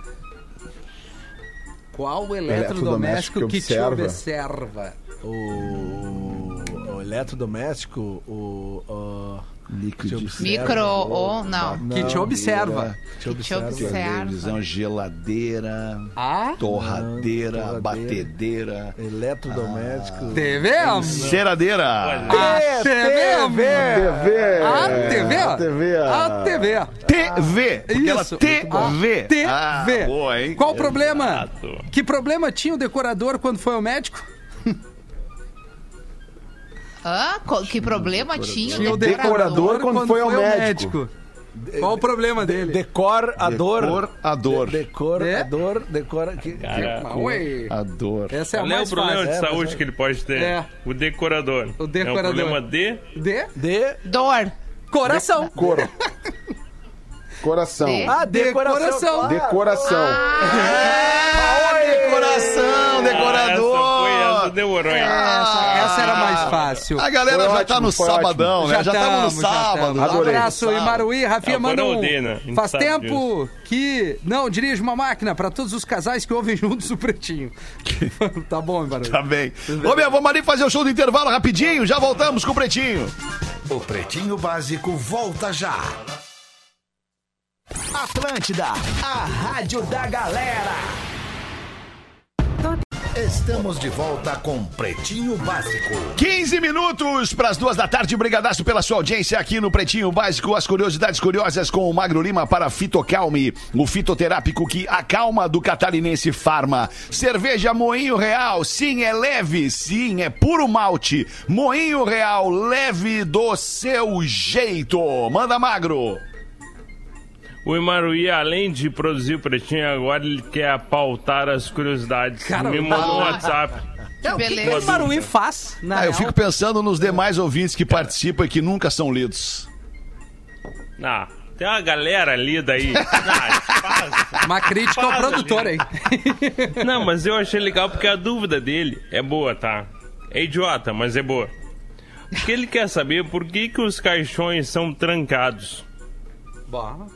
Qual eletrodoméstico Eletrodoméstico que, que te observa? O, o eletrodoméstico, o... o. Micro ou não. Que te observa. Te Que te observa. Televisão, geladeira, Ah? torradeira, torradeira. batedeira, Eletrodoméstico. TV? ceradeira. A TV? TV. A TV? A TV. A TV. TV. Isso. TV. TV. Ah, boa, hein? Qual o problema? Que problema tinha o decorador quando foi ao médico? Hã? Co- Que problema tinha Tinha o decorador quando foi ao médico. Qual o problema dele? Decor, a dor. Decor, a dor. Decor, É? a dor, Ah, ué. A dor. Essa é a Qual é o mais problema fácil. de É, saúde é- que ele pode ter? É. O decorador. O decorador. É um problema de... De de. Dor. coração. Cor. Coração. De- Ah, decoração. Decoração. claro. Decoração. Ah, decoração, decorador. Essa demorou, hein? Essa, era mais fácil. A galera Foi já ótimo, tá no sabadão, né? Já estamos no sábado. tamo. Adorei. Abraço. Imaruí. Rafinha Ah, manda um... né? Faz tempo que não dirige uma máquina para todos os casais que ouvem juntos o Pretinho. [LAUGHS] tá bom, Imaruí. Tá bem. Ô, meu, vamos ali fazer o show do intervalo rapidinho. Já voltamos com o Pretinho. O Pretinho Básico volta já. Atlântida, a rádio da galera. Estamos de volta com Pretinho Básico. 15 minutos para as duas da tarde. Brigadaço pela sua audiência aqui no Pretinho Básico. As curiosidades curiosas com o Magro Lima para Fitocalme, o fitoterápico que acalma do catarinense Farma. Cerveja Moinho Real, sim, é leve, sim, é puro malte. Moinho Real, leve do seu jeito. Manda, Magro. O Imaruí, além de produzir o Pretinho, agora ele quer pautar as curiosidades. Cara, Me mandou um WhatsApp. É, o que, o Maruí faz? Na Ah, eu fico pensando nos demais ouvintes que participam e que nunca são lidos. Ah, tem uma galera ali daí. [LAUGHS] Ah, faz. Uma crítica ao produtor aí. [LAUGHS] Não, mas eu achei legal porque a dúvida dele é boa, tá? É idiota, mas é boa. Porque ele quer saber por que, que os caixões são trancados. Bom,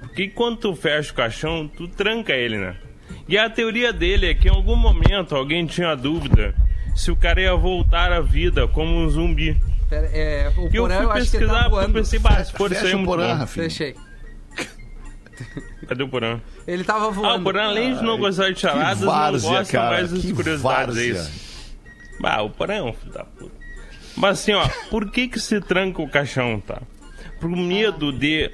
Porque quando tu fecha o caixão, tu tranca ele, né? E a teoria dele é que em algum momento alguém tinha dúvida se o cara ia voltar à vida como um zumbi. pera, é, o E eu Porã, fui eu acho que ele tá pesquisar, porque eu voando. pensei, bah, se for isso aí é muito porã, bom. Fechei. Cadê o Porã? Ele tava voando. Ah, o Porã, além de não gostar de charadas, várzea, não gosta cara, mais das curiosidades, é isso. Bah, o Porã é um filho da puta. Mas assim, ó, por que que se tranca o caixão, tá? Por medo de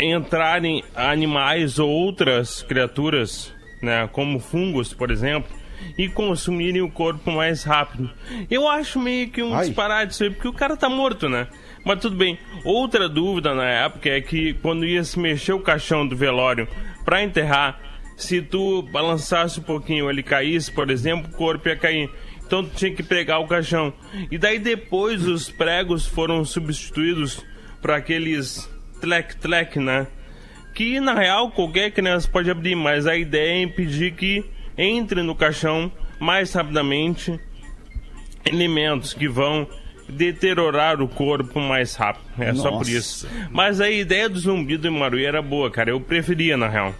entrarem animais ou outras criaturas, né, como fungos, por exemplo, e consumirem o corpo mais rápido. Eu acho meio que um Ai. disparate isso aí, porque o cara tá morto, né? Mas tudo bem. Outra dúvida na época é que quando ia se mexer o caixão do velório pra enterrar, se tu balançasse um pouquinho, ele caísse, por exemplo, o corpo ia cair. Então tu tinha que pregar o caixão. E daí depois os pregos foram substituídos por aqueles tlec-tlec, né? Que na real qualquer criança pode abrir, mas a ideia é impedir que entre no caixão mais rapidamente elementos que vão deteriorar o corpo mais rápido. É só por Nossa. isso. Mas a ideia do zumbi do Maruí era boa, cara. Eu preferia, na real.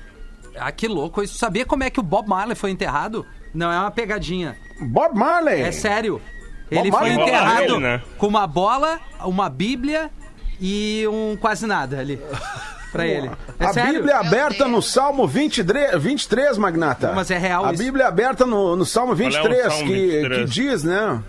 Ah, que louco isso. Sabia como é que o Bob Marley foi enterrado? Não é uma pegadinha. Bob Marley. É sério. Ele Bob foi Marley. enterrado Ele, né? com uma bola, uma bíblia e um quase nada ali. Pra ele. É a sério. Bíblia é aberta no Salmo 23, 23 Magnata. Mas é real A isso. Bíblia é aberta no, no Salmo 23, Salmo que, 23? que diz, né?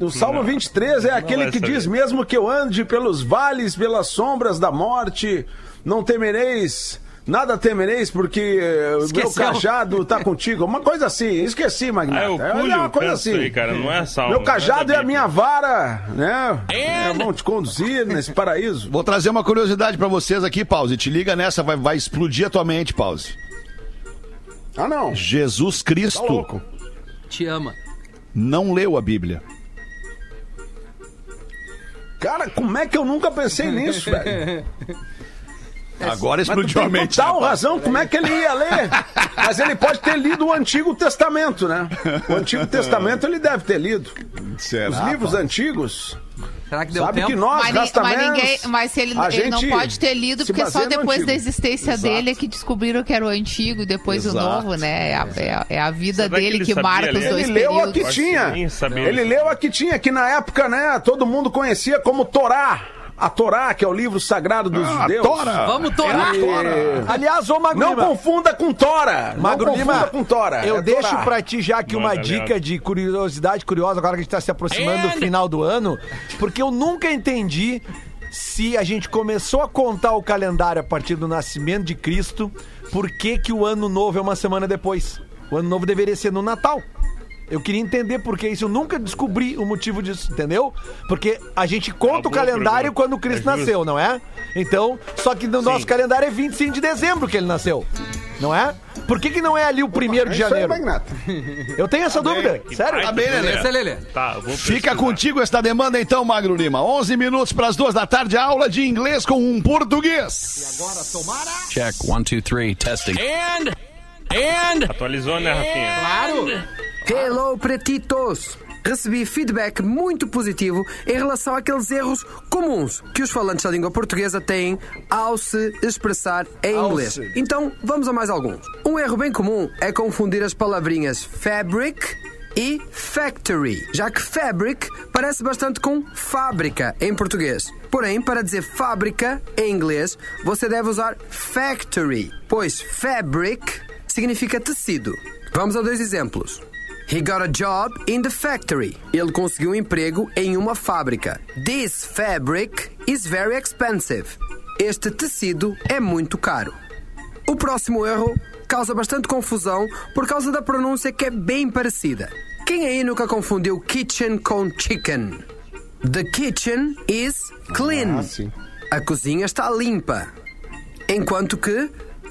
O Salmo Não, 23 é aquele vai que diz: Mesmo que eu ande pelos vales, pelas sombras da morte, não temereis. Nada temereis, porque eh, o meu Esqueceu. cajado tá [LAUGHS] contigo. Uma coisa assim, esqueci, Magnata. Ah, é o É uma coisa assim. aí, cara. Não é salmo. Meu cajado não é a minha vara, né? É, vão te conduzir nesse paraíso. Vou trazer uma curiosidade pra vocês aqui, Pause. Te liga nessa, vai, vai explodir a tua mente, Pause. Ah, não. Jesus Tá Cristo louco. Te ama. não leu a Bíblia. Cara, como é que eu nunca pensei nisso, velho? [LAUGHS] Agora Mas tu explodiu a mente. total razão, como é que ele ia ler? [LAUGHS] Mas ele pode ter lido o Antigo Testamento, né? O Antigo Testamento ele deve ter lido. Será, Os livros pá? antigos. Será que deu Sabe tempo? que nós, Mas, ni- mas ninguém, mas se ele, ele não pode ter lido, porque só depois da existência Exato. dele é que descobriram que era o antigo e depois Exato. o novo, né? É a, é a- é a vida Será que dele ele que, sabia marca os ler? dois Ele leu a períodos. que tinha. Ele leu a que tinha, que na época, né, todo mundo conhecia como Torá. A Torá, que é o livro sagrado dos Ah, judeus. Tora! Vamos torar. E- Aliás, ô Magro Não Lima, confunda com Tora. Magro não confunda Lima, com Tora. eu é deixo Torá. pra ti já aqui uma Manda, dica de curiosidade curiosa, agora que a gente tá se aproximando do final do ano, porque eu nunca entendi se a gente começou a contar o calendário a partir do nascimento de Cristo, por que que o ano novo é uma semana depois? O ano novo deveria ser no Natal. Eu queria entender por que isso. Eu nunca descobri o motivo disso, entendeu? Porque a gente conta o calendário quando Cristo É nasceu, não é? Então, só que no nosso calendário é 25 de dezembro que ele nasceu. Não é? Por que, que não é ali o primeiro É de isso aí, janeiro? Magnata. Eu tenho essa dúvida. que Sério? Tá bem, Lelê. É. Tá, vou Fica pesquisar. contigo esta demanda então, Magro Lima. 11 minutos para as duas da tarde, aula de inglês com um português. Check one two three testing. And and Atualizou, né, Rafinha? Claro. Hello, pretitos! Recebi feedback muito positivo em relação àqueles erros comuns que os falantes da língua portuguesa têm ao se expressar em Ao inglês. se. Então, vamos a mais alguns. Um erro bem comum é confundir as palavrinhas fabric e factory, já que fabric parece bastante com fábrica em português. Porém, para dizer fábrica em inglês, você deve usar factory, pois fabric significa tecido. Vamos a dois exemplos. He got a job in the factory. Ele conseguiu um emprego em uma fábrica. This fabric is very expensive. Este tecido é muito caro. O próximo erro causa bastante confusão por causa da pronúncia que é bem parecida. Quem aí nunca confundiu kitchen com chicken? The kitchen is clean. Ah. A cozinha está limpa. Enquanto que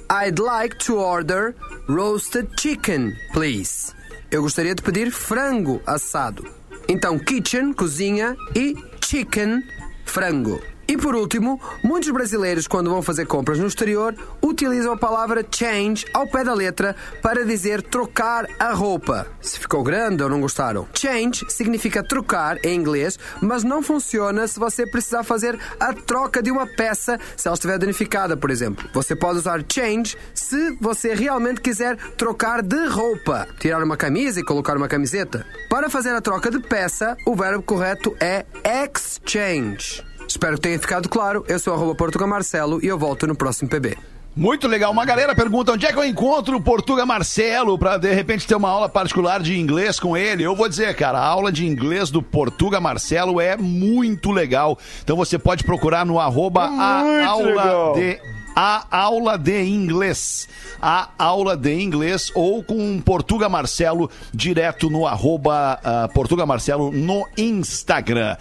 I'd like to order roasted chicken, please. Eu gostaria de pedir frango assado. Então, kitchen, cozinha e chicken, frango. E por último, muitos brasileiros, quando vão fazer compras no exterior, utilizam a palavra change ao pé da letra para dizer trocar a roupa. Se ficou grande ou não gostaram. Change significa trocar em inglês, mas não funciona se você precisar fazer a troca de uma peça se ela estiver danificada, por exemplo. Você pode usar change se você realmente quiser trocar de roupa, tirar uma camisa e colocar uma camiseta. Para fazer a troca de peça, o verbo correto é exchange. Espero que tenha ficado claro. Eu sou arroba Portugal Marcelo e eu volto no próximo PB. Muito legal. Uma galera pergunta onde é que eu encontro o Portuga Marcelo pra de repente ter uma aula particular de inglês com ele. Eu vou dizer, cara, a aula de inglês do Portuga Marcelo é muito legal. Então você pode procurar no arroba a aula legal. de a aula de inglês. A aula de inglês ou com Portuga Marcelo direto no arroba ah, Portuga Marcelo no Instagram.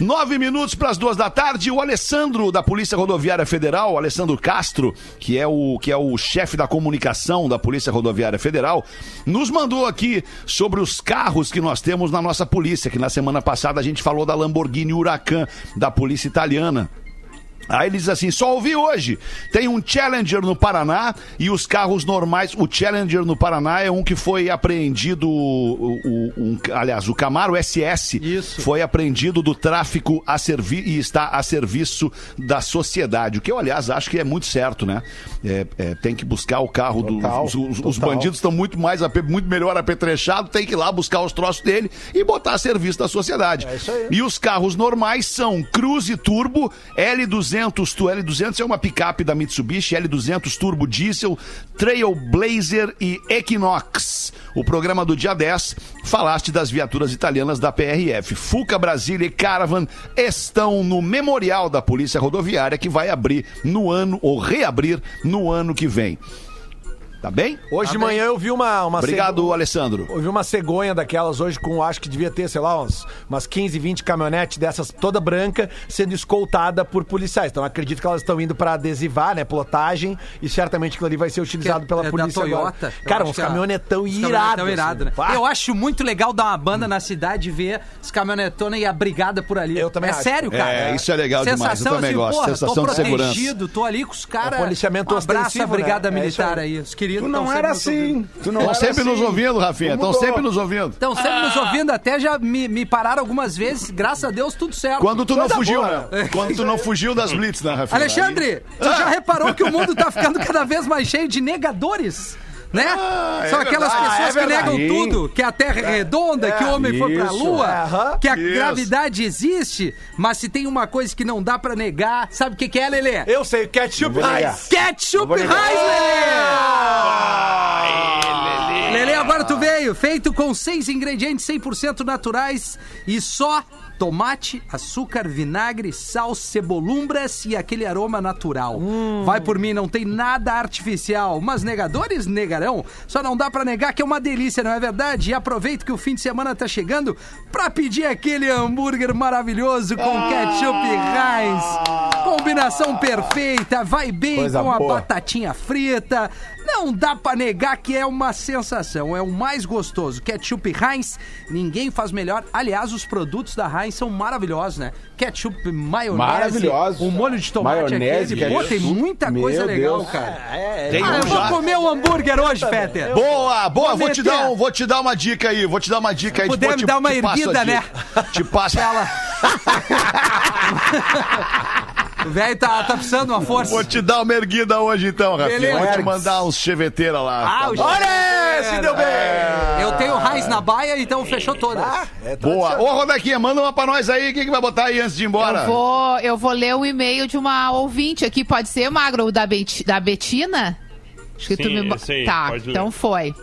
Nove minutos para as duas da tarde. O Alessandro da Polícia Rodoviária Federal, Alessandro Castro, que é o que é o chefe da comunicação da Polícia Rodoviária Federal, nos mandou aqui sobre os carros que nós temos na nossa polícia. Que na semana passada a gente falou da Lamborghini Huracan da polícia italiana. Aí ele diz assim: só ouvi hoje. Tem um Challenger no Paraná e os carros normais. O Challenger no Paraná é um que foi apreendido. O, o- um- aliás, o Camaro SS Isso. foi apreendido do tráfico a servi e está a serviço da sociedade. O que eu, aliás, acho que é muito certo, né? É, é, tem que buscar o carro do. Total, os, os- os bandidos estão muito mais muito melhor apetrechados, tem que ir lá buscar os troços dele e botar a serviço da sociedade. É. E os carros normais são Cruze Turbo, L200, tu- L200 é uma picape da Mitsubishi, L200 Turbo Diesel, Trailblazer e Equinox. O programa do dia 10, falaste das viaturas italianas da PRF. Fuca Brasília e Caravan estão no memorial da Polícia Rodoviária que vai abrir no ano, ou reabrir no ano que vem. Tá bem? Hoje de manhã eu vi uma. uma Obrigado, cego- Alessandro. Eu vi uma cegonha daquelas hoje com, acho que devia ter, sei lá, uns, umas 15, 20 caminhonetes dessas toda branca sendo escoltada por policiais. Então acredito que elas estão indo pra adesivar, né, plotagem, e certamente aquilo ali vai ser utilizado pela é da polícia Toyota. agora. Cara, acho uns que a- caminhonetão Os irados. caminhonetão irado, né? assim. Eu acho muito legal dar uma banda na cidade e ver os caminhonetonas e a brigada por ali. Eu também É acho. sério, cara. É, isso é legal demais, eu Sensação também assim, gosto. porra, Sensação tô de segurança. protegido, tô ali com os caras. É policiamento um abraço à ostensivo, brigada né? É isso militar aí. aí. Os queridos Tu não era assim. Tu não Estão era sempre nos assim. ouvindo, Rafinha. Estão sempre nos ouvindo. Estão sempre nos ouvindo, até já me, me pararam algumas vezes, graças a Deus, tudo certo. Quando tu não fugiu, né? Quando tu não fugiu das blitz, né, Rafinha? Alexandre, tu já reparou que o mundo tá ficando cada vez mais cheio de negadores? Né? Ah, é São aquelas verdade. pessoas Ah, é que negam tudo, que a Terra é redonda, que o homem foi pra Isso. lua, Aham. que a Isso. gravidade existe, mas se tem uma coisa que não dá pra negar, sabe o que, que é, Lelê? Eu sei, ketchup. Heinz. Ketchup. Heinz, Lelê! Lelê, agora tu veio, feito com seis ingredientes 100% naturais e só tomate, açúcar, vinagre, sal, cebolumbras e aquele aroma natural. Vai por mim, não tem nada artificial, mas negadores negarão. Só não dá pra negar que é uma delícia, não é verdade? E aproveita que o fim de semana tá chegando pra pedir aquele hambúrguer maravilhoso com ketchup Heinz. Combinação perfeita, vai bem Coisa com a boa. batatinha frita. Não dá pra negar que é uma sensação, é o mais gostoso. Ketchup Heinz, ninguém faz melhor. Aliás, os produtos da Heinz são maravilhosos, né? Ketchup, maionese, Maravilhosos. o molho de tomate Maionese, aquele. Pô, tem muita coisa Meu legal, Deus. cara. Tem Ah, um eu vou já. comer um hambúrguer hoje, Fetter. Boa, boa, Vou vou te, meter. dar um, vou te dar uma dica aí, vou te dar uma dica aí. Puder vou me te- dar uma te passo a erguida, né? Te passo. [LAUGHS] O velho tá, tá precisando de uma força. Vou te dar uma erguida hoje então, Rafinha. Beleza. Vou te mandar uns cheveteiras lá. Ah, tá o bom? Olha, se deu bem. Eu tenho Heinz na baia, então fechou todas. É Boa. Ô, Rodaquinha, manda uma pra nós aí. O que, que vai botar aí antes de ir embora? Eu vou, eu vou ler o e-mail de uma ouvinte aqui, pode ser, Magro, da, Bet, da Betina? Acho que tu Sim, me... esse aí, Tá, pode ler. então foi.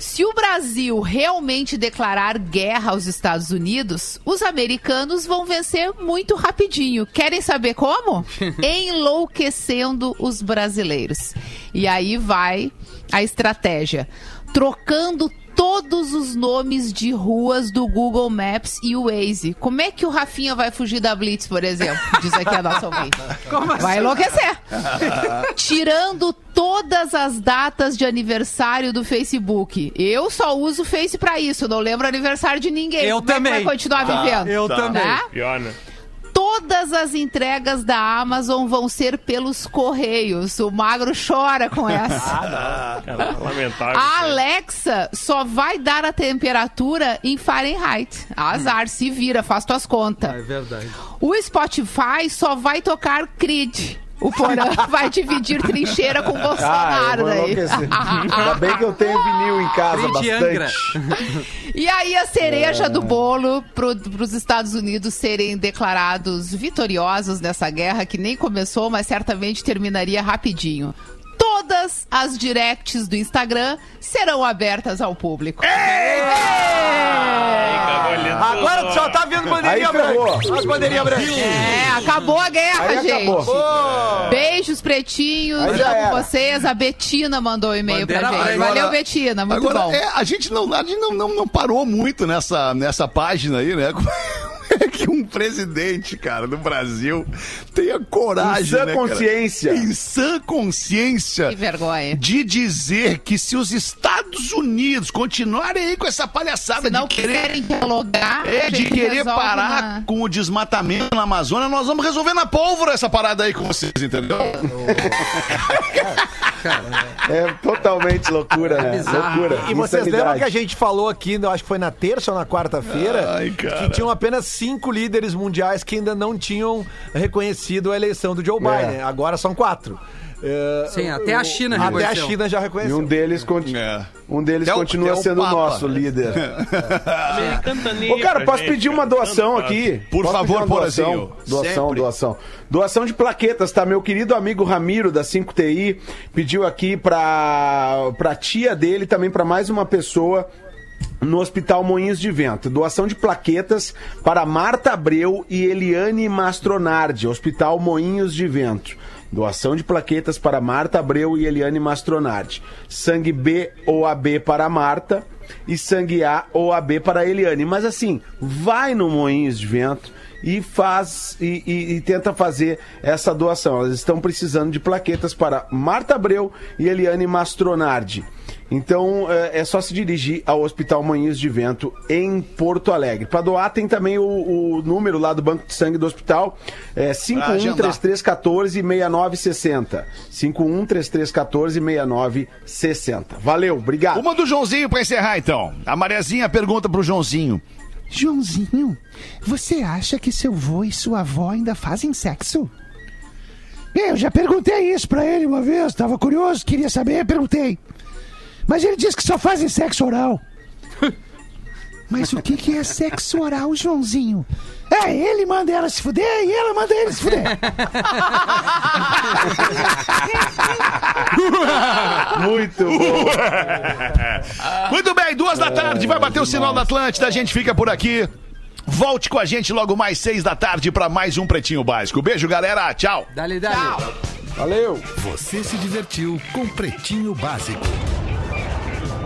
Se o Brasil realmente declarar guerra aos Estados Unidos, os americanos vão vencer muito rapidinho. Querem saber como? [LAUGHS] Enlouquecendo os brasileiros. E aí vai a estratégia. Trocando todos os nomes de ruas do Google Maps e o Waze. Como é que o Rafinha vai fugir da Blitz, por exemplo? Diz aqui a nossa ouvinte. [LAUGHS] Como assim? Vai enlouquecer. [LAUGHS] Tirando todas as datas de aniversário do Facebook. Eu só uso o Face pra isso, não lembro aniversário de ninguém. Eu Como é que também. vai continuar vivendo? Eu também. Né? Pior, né? Todas as entregas da Amazon vão ser pelos correios. O Magro chora com [LAUGHS] essa. Cara, lamentável. A Alexa só vai dar a temperatura em Fahrenheit. Azar, se vira, faz tuas contas. É verdade. O Spotify só vai tocar Creed. O Porã vai dividir trincheira com o Ah, eu Bolsonaro vou daí. Ainda bem que eu tenho vinil em casa bastante. E aí a cereja do bolo para os Estados Unidos serem declarados vitoriosos nessa guerra que nem começou, mas certamente terminaria rapidinho. Todas as directs do Instagram serão abertas ao público. Agora tu só tá vendo bandeirinha branca. As bandeirinhas brancas. É, acabou a guerra, Aí gente. acabou. Beijos, pretinhos. Aí já Amo era. vocês. A Betina mandou um e-mail pra Bandeira gente. branca. Valeu, Betina. Muito Agora, bom. é, a gente, não, a gente não, não, não parou muito nessa, nessa página aí, né? [LAUGHS] É [LAUGHS] que um presidente, cara, do Brasil tenha coragem. Em sã né, cara? consciência. Em sã consciência. Que vergonha. De dizer que se os Estados Unidos continuarem aí com essa palhaçada Se não de querer. quiserem dialogar, É, de querer resolve parar na- com o desmatamento na Amazônia, nós vamos resolver na pólvora essa parada aí com vocês, entendeu? É totalmente loucura, né? Loucura. E vocês lembram que a gente falou aqui, eu acho que foi na terça ou na quarta-feira, cara. que tinham apenas cinco líderes mundiais que ainda não tinham reconhecido a eleição do Joe Biden. Agora são quatro. É, Sim, até a China Até a reconheceu. China já E reconheceu. um deles, conti- É. um deles o- continua sendo o nosso líder. Nem Ô, cara, posso gente, pedir uma doação aqui? Por Posso favor, doação? Doação, Sempre. doação. Doação de plaquetas, tá? Meu querido amigo Ramiro, da 5TI, pediu aqui pra, pra tia dele, também pra mais uma pessoa no Hospital Moinhos de Vento. Doação de plaquetas para Marta Abreu e Eliane Mastronardi, Hospital Moinhos de Vento. Doação de plaquetas para Marta Abreu e Eliane Mastronardi. Sangue B ou AB para Marta e sangue A ou AB para Eliane. Mas assim, vai no Moinhos de Vento e faz e, e- e tenta fazer essa doação. Elas estão precisando de plaquetas para Marta Abreu e Eliane Mastronardi. Então é, é só se dirigir ao Hospital Moinhos de Vento em Porto Alegre. Para doar tem também o, o número lá do Banco de Sangue do hospital, é 5133146960. 5133146960. Valeu, obrigado. Uma do Joãozinho pra encerrar, então. A Mariazinha pergunta pro Joãozinho. Joãozinho, você acha que seu vô e sua avó ainda fazem sexo? Eu já perguntei isso pra ele uma vez, tava curioso, queria saber, perguntei. Mas ele disse que só fazem sexo oral. [LAUGHS] Mas o que, que é sexo oral, Joãozinho? É, ele manda ela se fuder e ela manda ele se fuder. [LAUGHS] Muito bom. Muito bem, duas da tarde, vai bater o sinal da Atlântida, a gente fica por aqui. Volte com a gente logo mais seis da tarde pra mais um Pretinho Básico. Beijo, galera. Tchau. Dali, dali. Valeu. Você se divertiu com Pretinho Básico.